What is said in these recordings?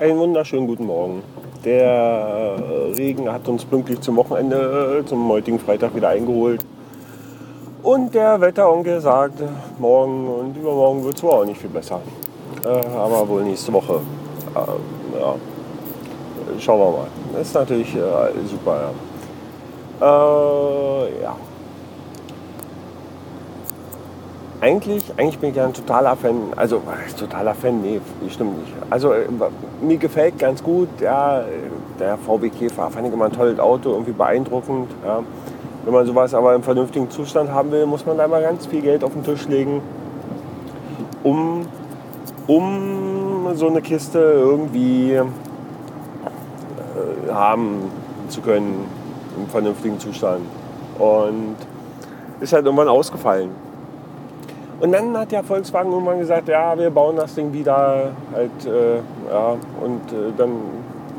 Einen wunderschönen guten Morgen. Der äh, Regen hat uns pünktlich zum Wochenende, zum heutigen Freitag wieder eingeholt. Und der Wetteronkel sagt, morgen und übermorgen wird es wohl auch nicht viel besser. Äh, aber wohl nächste Woche. Äh, ja. Schauen wir mal. Das ist natürlich äh, super. Ja. Äh, ja eigentlich, eigentlich bin ich ja ein totaler Fan, also totaler Fan, nee, stimmt nicht. Also äh, mir gefällt ganz gut, ja, der VW Käfer, fand ich immer ein tolles Auto, irgendwie beeindruckend. Ja. Wenn man sowas aber im vernünftigen Zustand haben will, muss man da mal ganz viel Geld auf den Tisch legen, um, um so eine Kiste irgendwie äh, haben zu können im vernünftigen Zustand. Und ist halt irgendwann ausgefallen. Und dann hat der Volkswagen irgendwann gesagt, ja, wir bauen das Ding wieder halt, äh, ja, und äh, dann,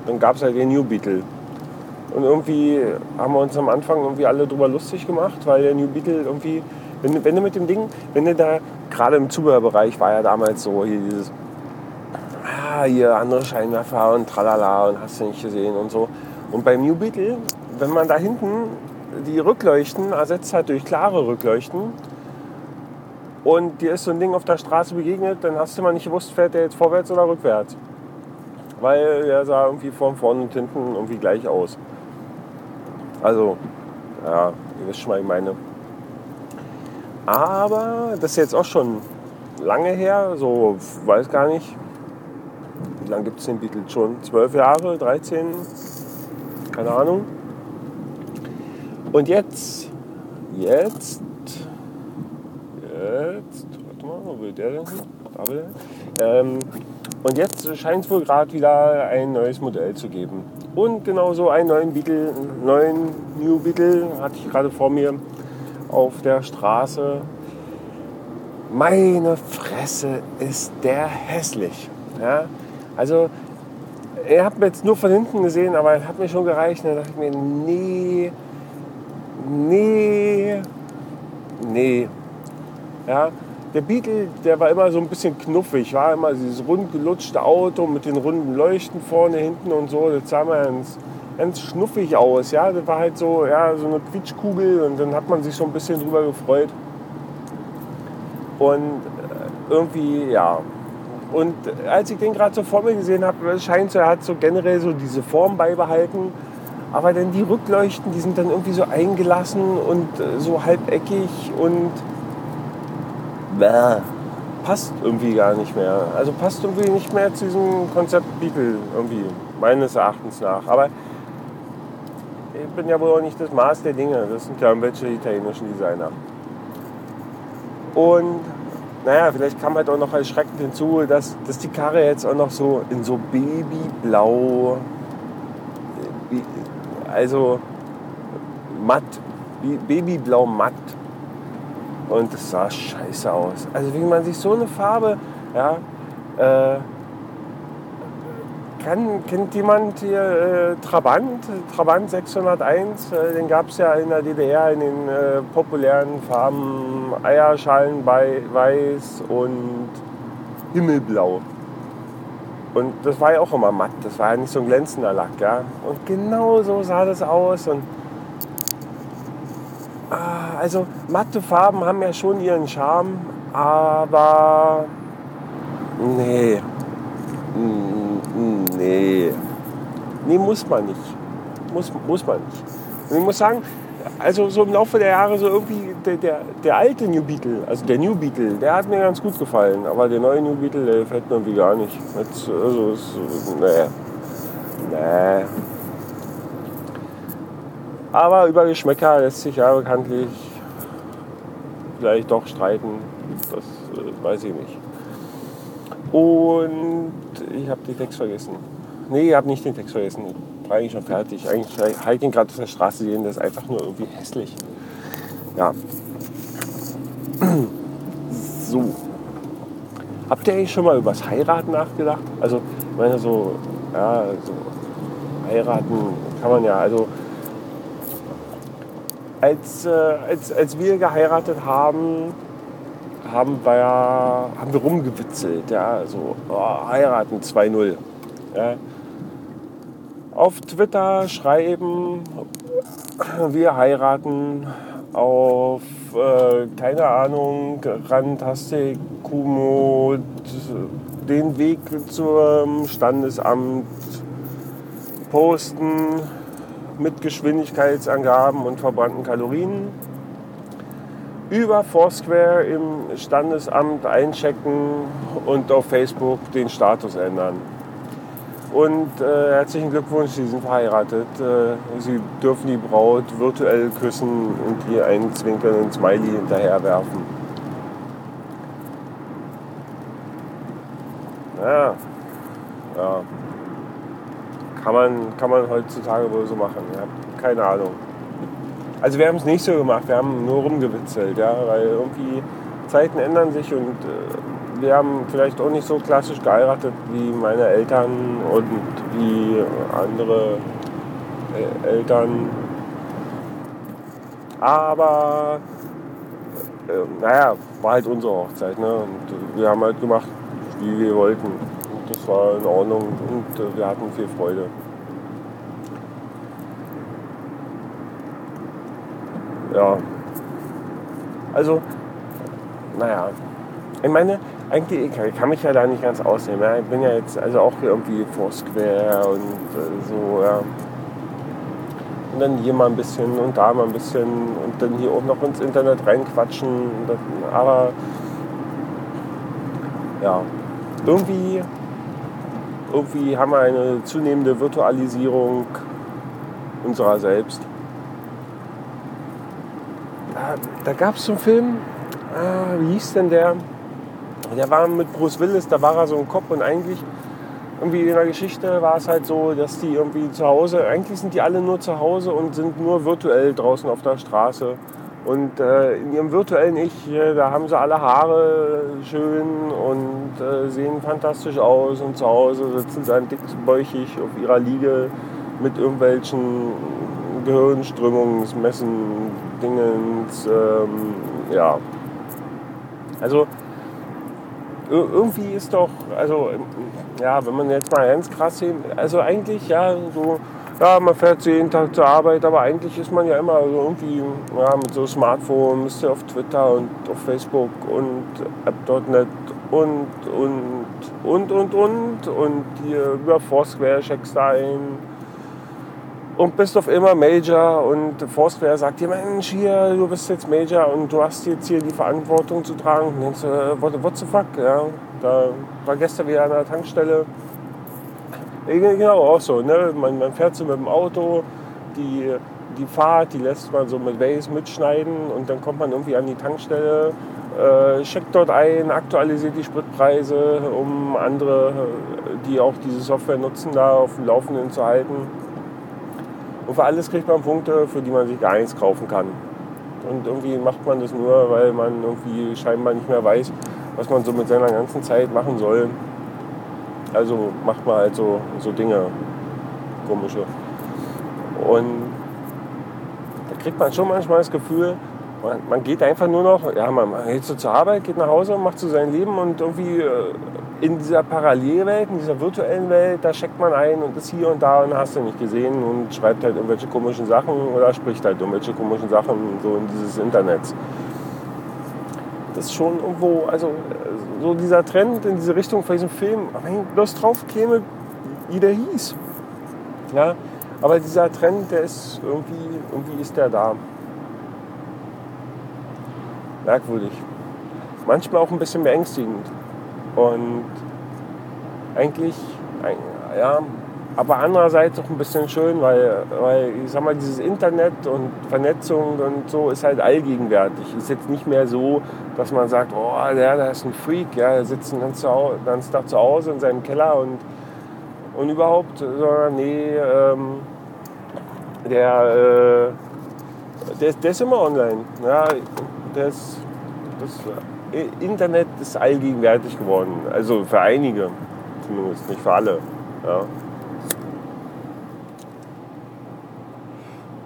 dann gab es halt den New Beetle. Und irgendwie haben wir uns am Anfang irgendwie alle drüber lustig gemacht, weil der New Beetle irgendwie, wenn, wenn du mit dem Ding, wenn du da, gerade im Zubehörbereich war ja damals so hier dieses, ah, hier andere Scheinwerfer und tralala und hast du nicht gesehen und so. Und beim New Beetle, wenn man da hinten die Rückleuchten ersetzt hat durch klare Rückleuchten, und dir ist so ein Ding auf der Straße begegnet, dann hast du mal nicht gewusst, fährt der jetzt vorwärts oder rückwärts. Weil der sah irgendwie von vorne und hinten irgendwie gleich aus. Also, ja, ihr wisst schon, was ich meine. Aber das ist jetzt auch schon lange her, so weiß gar nicht. Wie lange gibt es den Beetle schon? Zwölf Jahre, 13? Keine Ahnung. Und jetzt, jetzt jetzt, warte mal, wo will der denn? Da will er. Ähm, und jetzt scheint es wohl gerade wieder ein neues Modell zu geben. Und genauso einen neuen Beetle, neuen New Beetle hatte ich gerade vor mir auf der Straße. Meine Fresse ist der hässlich. Ja? Also, er hat mir jetzt nur von hinten gesehen, aber er hat mir schon gereicht. Da dachte ich mir, nee, nee, nee, ja, der Beetle, der war immer so ein bisschen knuffig, war immer dieses rund gelutschte Auto mit den runden Leuchten vorne, hinten und so. Das sah mal ganz, ganz schnuffig aus. Ja, das war halt so, ja, so eine Quietschkugel und dann hat man sich so ein bisschen drüber gefreut. Und äh, irgendwie, ja. Und als ich den gerade so vor mir gesehen habe, scheint so, er hat so generell so diese Form beibehalten. Aber dann die Rückleuchten, die sind dann irgendwie so eingelassen und äh, so halbeckig und bäh, passt irgendwie gar nicht mehr. Also passt irgendwie nicht mehr zu diesem Konzept Beetle irgendwie, meines Erachtens nach. Aber ich bin ja wohl auch nicht das Maß der Dinge. Das sind ja irgendwelche italienischen Designer. Und naja, vielleicht kam halt auch noch erschreckend hinzu, dass, dass die Karre jetzt auch noch so in so Babyblau, also matt, Babyblau matt und das sah scheiße aus. Also wie man sich so eine Farbe, ja, äh, kann, kennt jemand hier äh, Trabant, Trabant 601, äh, den gab es ja in der DDR in den äh, populären Farben Eierschalen bei Weiß und Himmelblau. Und das war ja auch immer matt, das war ja nicht so ein glänzender Lack. Ja? Und genau so sah das aus. Und also matte Farben haben ja schon ihren Charme, aber nee, nee, nee muss man nicht, muss, muss man nicht. Und ich muss sagen, also so im Laufe der Jahre so irgendwie der, der, der alte New Beetle, also der New Beetle, der hat mir ganz gut gefallen, aber der neue New Beetle, der gefällt mir irgendwie gar nicht. Jetzt, also, nee, nee. Aber über Geschmäcker lässt sich ja bekanntlich vielleicht doch streiten. Das äh, weiß ich nicht. Und ich habe den Text vergessen. Nee, ich habe nicht den Text vergessen. Ich war eigentlich schon fertig. Eigentlich habe ich ihn gerade auf der Straße sehen. Das ist einfach nur irgendwie hässlich. Ja. So. Habt ihr eigentlich schon mal über das Heiraten nachgedacht? Also, ich meine, so, ja, so heiraten kann man ja, also als, äh, als, als wir geheiratet haben, haben wir, haben wir rumgewitzelt. Ja, so oh, heiraten 2-0. Ja. Auf Twitter schreiben, wir heiraten. Auf, äh, keine Ahnung, Rantastik, Kumo, den Weg zum Standesamt posten mit Geschwindigkeitsangaben und verbrannten Kalorien. Über Foursquare im Standesamt einchecken und auf Facebook den Status ändern. Und äh, herzlichen Glückwunsch, Sie sind verheiratet. Äh, Sie dürfen die Braut virtuell küssen und ihr einen zwinkernden Smiley hinterherwerfen. Ja. Kann man, kann man heutzutage wohl so machen. Ja. Keine Ahnung. Also wir haben es nicht so gemacht, wir haben nur rumgewitzelt, ja, weil irgendwie Zeiten ändern sich und äh, wir haben vielleicht auch nicht so klassisch geheiratet wie meine Eltern und wie andere äh, Eltern. Aber äh, naja, war halt unsere Hochzeit. Ne? Und wir haben halt gemacht, wie wir wollten. Das war in Ordnung und äh, wir hatten viel Freude. ja. Also, naja. Ich meine, eigentlich, ich kann mich ja da nicht ganz ausnehmen. Ja. Ich bin ja jetzt also auch irgendwie Foursquare und äh, so, ja. Und dann hier mal ein bisschen und da mal ein bisschen und dann hier auch noch ins Internet reinquatschen. aber ja, irgendwie, irgendwie haben wir eine zunehmende Virtualisierung unserer selbst da gab es so einen Film, ah, wie hieß denn der? Der war mit Bruce Willis, da war er so ein Kopf und eigentlich irgendwie in der Geschichte war es halt so, dass die irgendwie zu Hause, eigentlich sind die alle nur zu Hause und sind nur virtuell draußen auf der Straße. Und äh, in ihrem virtuellen Ich, äh, da haben sie alle Haare schön und äh, sehen fantastisch aus. Und zu Hause sitzen sie dann dickbäuchig auf ihrer Liege mit irgendwelchen Gehirnströmungsmessen, Dingens, ähm, ja. Also irgendwie ist doch, also ja, wenn man jetzt mal ganz krass sehen, also eigentlich ja, so, ja, man fährt jeden Tag zur Arbeit, aber eigentlich ist man ja immer irgendwie ja, mit so Smartphone, bist du auf Twitter und auf Facebook und App.net und, und, und, und, und, und hier über Foursquare checkst du ein und bist auf immer Major und Foursquare sagt dir, Mensch, hier, du bist jetzt Major und du hast jetzt hier die Verantwortung zu tragen. Und denkst du, äh, what, what the fuck? Ja, da war gestern wieder an der Tankstelle. Genau, auch so. Ne? Man, man fährt so mit dem Auto, die, die Fahrt, die lässt man so mit Waze mitschneiden und dann kommt man irgendwie an die Tankstelle, äh, checkt dort ein, aktualisiert die Spritpreise, um andere, die auch diese Software nutzen, da auf dem Laufenden zu halten. Und für alles kriegt man Punkte, für die man sich gar nichts kaufen kann. Und irgendwie macht man das nur, weil man irgendwie scheinbar nicht mehr weiß, was man so mit seiner ganzen Zeit machen soll. Also macht man halt so, so Dinge, komische. Und da kriegt man schon manchmal das Gefühl, man, man geht einfach nur noch, ja, man geht so zur Arbeit, geht nach Hause, macht so sein Leben und irgendwie äh, in dieser Parallelwelt, in dieser virtuellen Welt, da checkt man ein und ist hier und da und hast du nicht gesehen und schreibt halt irgendwelche komischen Sachen oder spricht halt irgendwelche komischen Sachen so in dieses Internet. Das schon irgendwo, also so dieser Trend in diese Richtung von diesem Film, wenn bloß drauf käme, wie der hieß. Ja, aber dieser Trend, der ist irgendwie, irgendwie ist der da. Merkwürdig. Manchmal auch ein bisschen beängstigend. Und eigentlich, ja, aber andererseits auch ein bisschen schön, weil, weil ich sag mal, dieses Internet und Vernetzung und so ist halt allgegenwärtig. Ist jetzt nicht mehr so, dass man sagt, oh, der, der ist ein Freak, ja, der sitzt den ganzen, ganzen Tag zu Hause in seinem Keller und, und überhaupt, sondern nee, ähm, der, äh, der, der ist immer online. Ja, ist, das, Internet ist allgegenwärtig geworden. Also für einige zumindest, nicht für alle. Ja.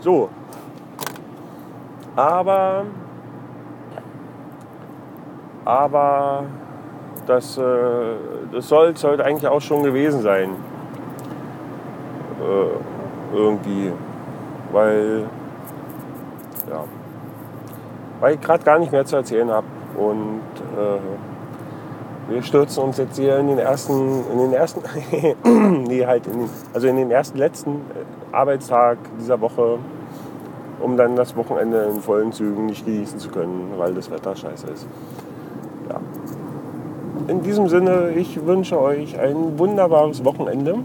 So. Aber, aber das, äh, das soll es heute eigentlich auch schon gewesen sein. äh, irgendwie, weil, ja, weil ich gerade gar nicht mehr zu erzählen habe und äh, wir stürzen uns jetzt hier in den ersten, in den ersten, nee, halt in den, also in den ersten letzten äh, Arbeitstag dieser Woche, um dann das Wochenende in vollen Zügen nicht genießen zu können, weil das Wetter scheiße ist. Ja. In diesem Sinne, ich wünsche euch ein wunderbares Wochenende.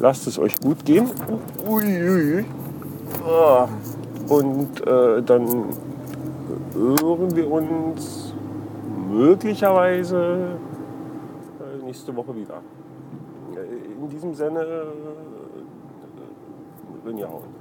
Lasst es euch gut gehen. Ah. Und äh, dann hören wir uns möglicherweise äh, nächste Woche wieder. In diesem Sinne, äh, Rinjahauen.